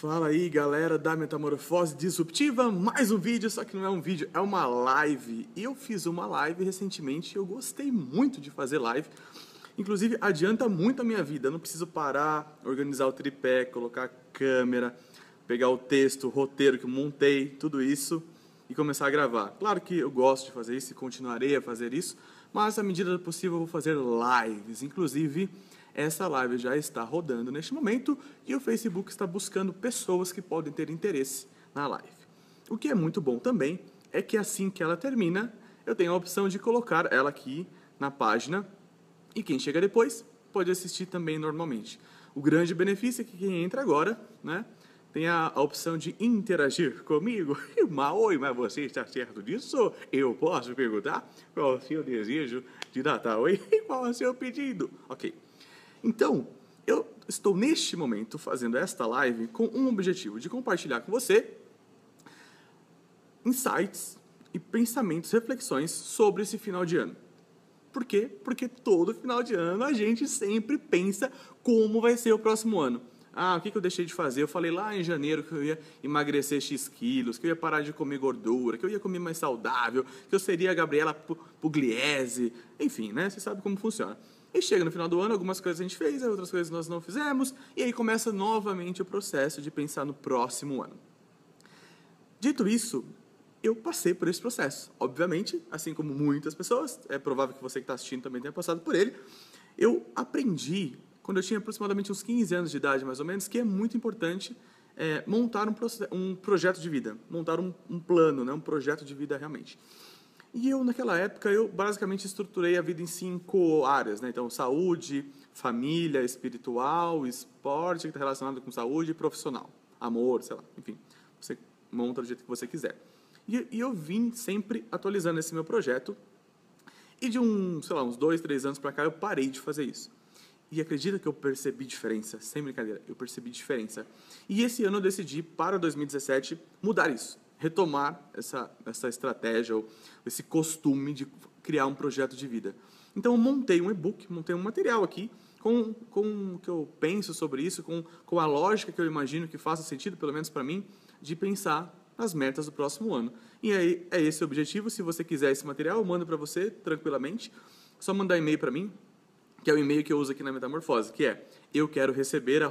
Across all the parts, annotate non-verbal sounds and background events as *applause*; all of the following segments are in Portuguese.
Fala aí, galera da Metamorfose Disruptiva, mais um vídeo, só que não é um vídeo, é uma live. Eu fiz uma live recentemente eu gostei muito de fazer live. Inclusive, adianta muito a minha vida, eu não preciso parar, organizar o tripé, colocar a câmera, pegar o texto, o roteiro que eu montei, tudo isso e começar a gravar. Claro que eu gosto de fazer isso e continuarei a fazer isso, mas à medida do possível eu vou fazer lives, inclusive essa live já está rodando neste momento e o Facebook está buscando pessoas que podem ter interesse na live. O que é muito bom também é que assim que ela termina, eu tenho a opção de colocar ela aqui na página e quem chega depois pode assistir também normalmente. O grande benefício é que quem entra agora, né, tem a, a opção de interagir comigo. *laughs* Mas, oi, mas você está certo disso? Eu posso perguntar qual é o seu desejo de Natal e *laughs* qual é o seu pedido? Ok. Então, eu estou neste momento fazendo esta live com um objetivo de compartilhar com você insights e pensamentos, reflexões sobre esse final de ano. Por quê? Porque todo final de ano a gente sempre pensa como vai ser o próximo ano. Ah, o que, eu deixei de fazer? Eu falei lá em janeiro que eu ia emagrecer X quilos, que eu ia parar de comer gordura, que eu ia comer mais saudável, que eu seria a Gabriela Pugliese, enfim, né? Você sabe como funciona. E chega no final do ano, algumas coisas a gente fez, outras coisas nós não fizemos, e aí começa novamente o processo de pensar no próximo ano. Dito isso, eu passei por esse processo. Obviamente, assim como muitas pessoas, é provável que você que está assistindo também tenha passado por ele, eu aprendi, quando eu tinha aproximadamente uns 15 anos de idade, mais ou menos, que é muito importante é, montar um, um, projeto de vida, montar um, um plano, né, um projeto de vida realmente. E eu, naquela época, eu basicamente estruturei a vida em cinco áreas, né? Então, saúde, família, espiritual, esporte, que está relacionado com saúde, e profissional, amor, sei lá, enfim. Você monta do jeito que você quiser. E, e eu vim sempre atualizando esse meu projeto. E de um, sei lá, uns dois, três anos para cá, eu parei de fazer isso. E acredita que eu percebi diferença, sem brincadeira, eu percebi diferença. E esse ano eu decidi, para 2017, mudar isso retomar essa, essa estratégia ou esse costume de criar um projeto de vida. Então, eu montei um e-book, montei um material aqui com, com o que eu penso sobre isso, com, com a lógica que eu imagino que faça sentido, pelo menos para mim, de pensar nas metas do próximo ano. E aí é esse o objetivo. Se você quiser esse material, eu mando para você tranquilamente. Só mandar e-mail para mim, que é o e-mail que eu uso aqui na Metamorfose, que é eu quero receber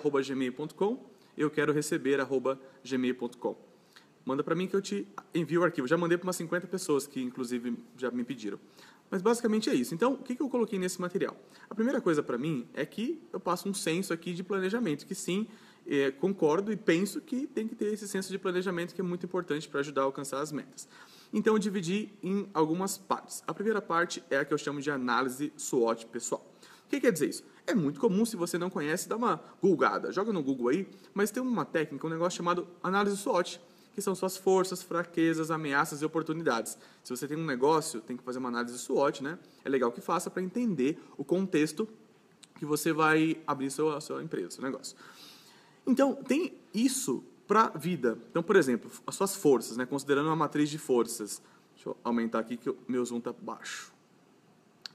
eu quero receber gmail.com manda para mim que eu te envio o arquivo. Já mandei para umas 50 pessoas que, inclusive, já me pediram. Mas basicamente é isso. Então, o que, eu coloquei nesse material? A primeira coisa para mim é que eu passo um senso aqui de planejamento, que sim, é, concordo e penso que tem que ter esse senso de planejamento que é muito importante para ajudar a alcançar as metas. Então, eu dividi em algumas partes. A primeira parte é a que eu chamo de análise SWOT pessoal. O que quer dizer isso? É muito comum, se você não conhece, dar uma googada. Joga no Google aí, mas tem uma técnica, um negócio chamado análise SWOT que são suas forças, fraquezas, ameaças e oportunidades. Se você tem um negócio, tem que fazer uma análise SWOT, né? É legal que faça para entender o contexto que você vai abrir sua, sua empresa, seu negócio. Então, tem isso para vida. Então, por exemplo, as suas forças, né? considerando uma matriz de forças. Deixa eu aumentar aqui que o meu zoom está baixo.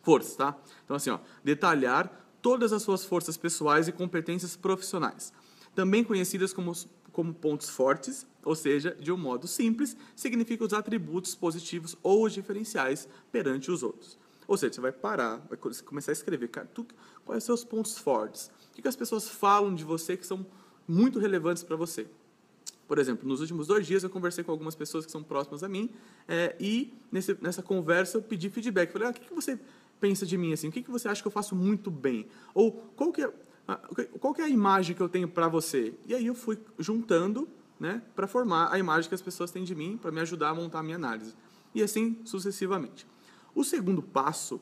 Forças, tá? Então, assim, ó, detalhar todas as suas forças pessoais e competências profissionais, também conhecidas como como pontos fortes, ou seja, de um modo simples, significa os atributos positivos ou os diferenciais perante os outros. Ou seja, você vai parar, vai começar a escrever, cara, tu, quais são os seus pontos fortes? O que, que as pessoas falam de você que são muito relevantes para você? Por exemplo, nos últimos dois dias eu conversei com algumas pessoas que são próximas a mim é, e nesse, nessa conversa eu pedi feedback. Falei, ah, o que, que você pensa de mim assim? O que, que você acha que eu faço muito bem? Ou qual que é qual que é a imagem que eu tenho para você? E aí eu fui juntando, né, para formar a imagem que as pessoas têm de mim, para me ajudar a montar a minha análise. E assim sucessivamente. O segundo passo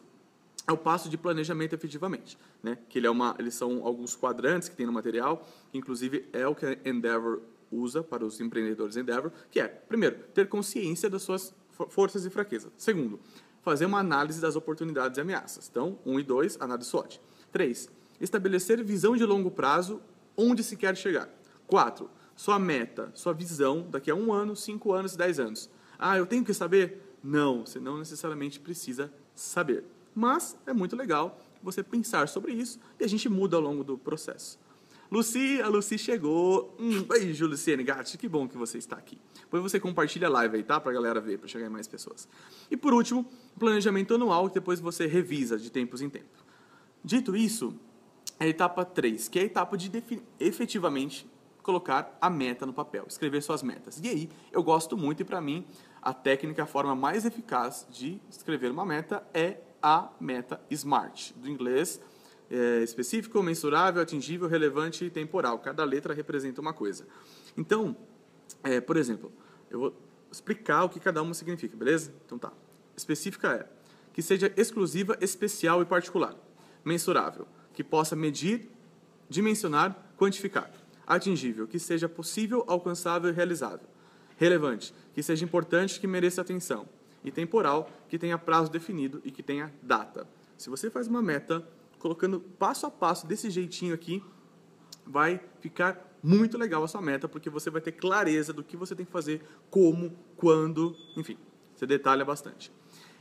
é o passo de planejamento efetivamente, né? Que ele é uma, eles são alguns quadrantes que tem no material, que inclusive é o que a Endeavor usa para os empreendedores Endeavor, que é, primeiro, ter consciência das suas forças e fraquezas. Segundo, fazer uma análise das oportunidades e ameaças. Então, um e dois, análise SWOT. Estabelecer visão de longo prazo onde se quer chegar. Quatro, sua meta, sua visão daqui a um ano, cinco anos, dez anos. Ah, eu tenho que saber? Não, você não necessariamente precisa saber. Mas é muito legal você pensar sobre isso e a gente muda ao longo do processo. Luci, a Luci chegou. Um beijo, Luciane Gatti, que bom que você está aqui. Depois você compartilha a live aí, tá? Pra galera ver, para chegar em mais pessoas. E por último, planejamento anual, que depois você revisa de tempos em tempos. Dito isso, a etapa 3, que é a etapa de efetivamente colocar a meta no papel, escrever suas metas. E aí, eu gosto muito e para mim, a técnica, a forma mais eficaz de escrever uma meta é a meta SMART, do inglês é, específico, mensurável, atingível, relevante e temporal. Cada letra representa uma coisa. Então, é, por exemplo, eu vou explicar o que cada uma significa, beleza? Então tá. Específica é que seja exclusiva, especial e particular. Mensurável, que possa medir, dimensionar, quantificar. Atingível, que seja possível, alcançável e realizável. Relevante, que seja importante, que mereça atenção. E temporal, que tenha prazo definido e que tenha data. Se você faz uma meta colocando passo a passo desse jeitinho aqui, vai ficar muito legal a sua meta, porque você vai ter clareza do que você tem que fazer, como, quando, enfim, você detalha bastante.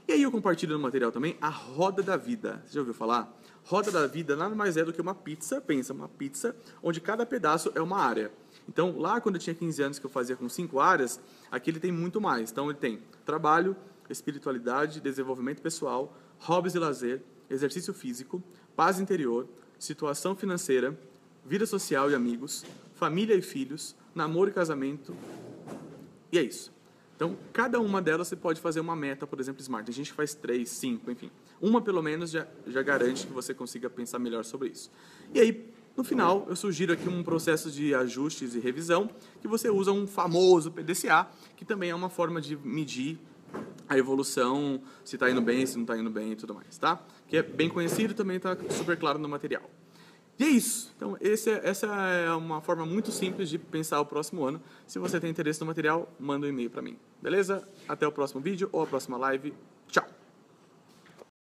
E aí eu compartilho no material também a roda da vida. Você já ouviu falar? Roda da vida nada mais é do que uma pizza, pensa, uma pizza onde cada pedaço é uma área. Então, lá quando eu tinha 15 anos que eu fazia com cinco áreas, aqui ele tem muito mais. Então, ele tem trabalho, espiritualidade, desenvolvimento pessoal, hobbies e lazer, exercício físico, paz interior, situação financeira, vida social e amigos, família e filhos, namoro e casamento. E é isso. Então, cada uma delas você pode fazer uma meta, por exemplo, Smart. Tem gente que faz três, cinco, enfim. Uma, pelo menos, já, já garante que você consiga pensar melhor sobre isso. E aí, no final, eu sugiro aqui um processo de ajustes e revisão, que você usa um famoso PDCA, que também é uma forma de medir a evolução, se está indo bem, se não está indo bem e tudo mais, tá? Que é bem conhecido também está super claro no material. E é isso. Então, esse, é, essa é uma forma muito simples de pensar o próximo ano. Se você tem interesse no material, manda um e-mail para mim. Beleza? Até o próximo vídeo ou a próxima live.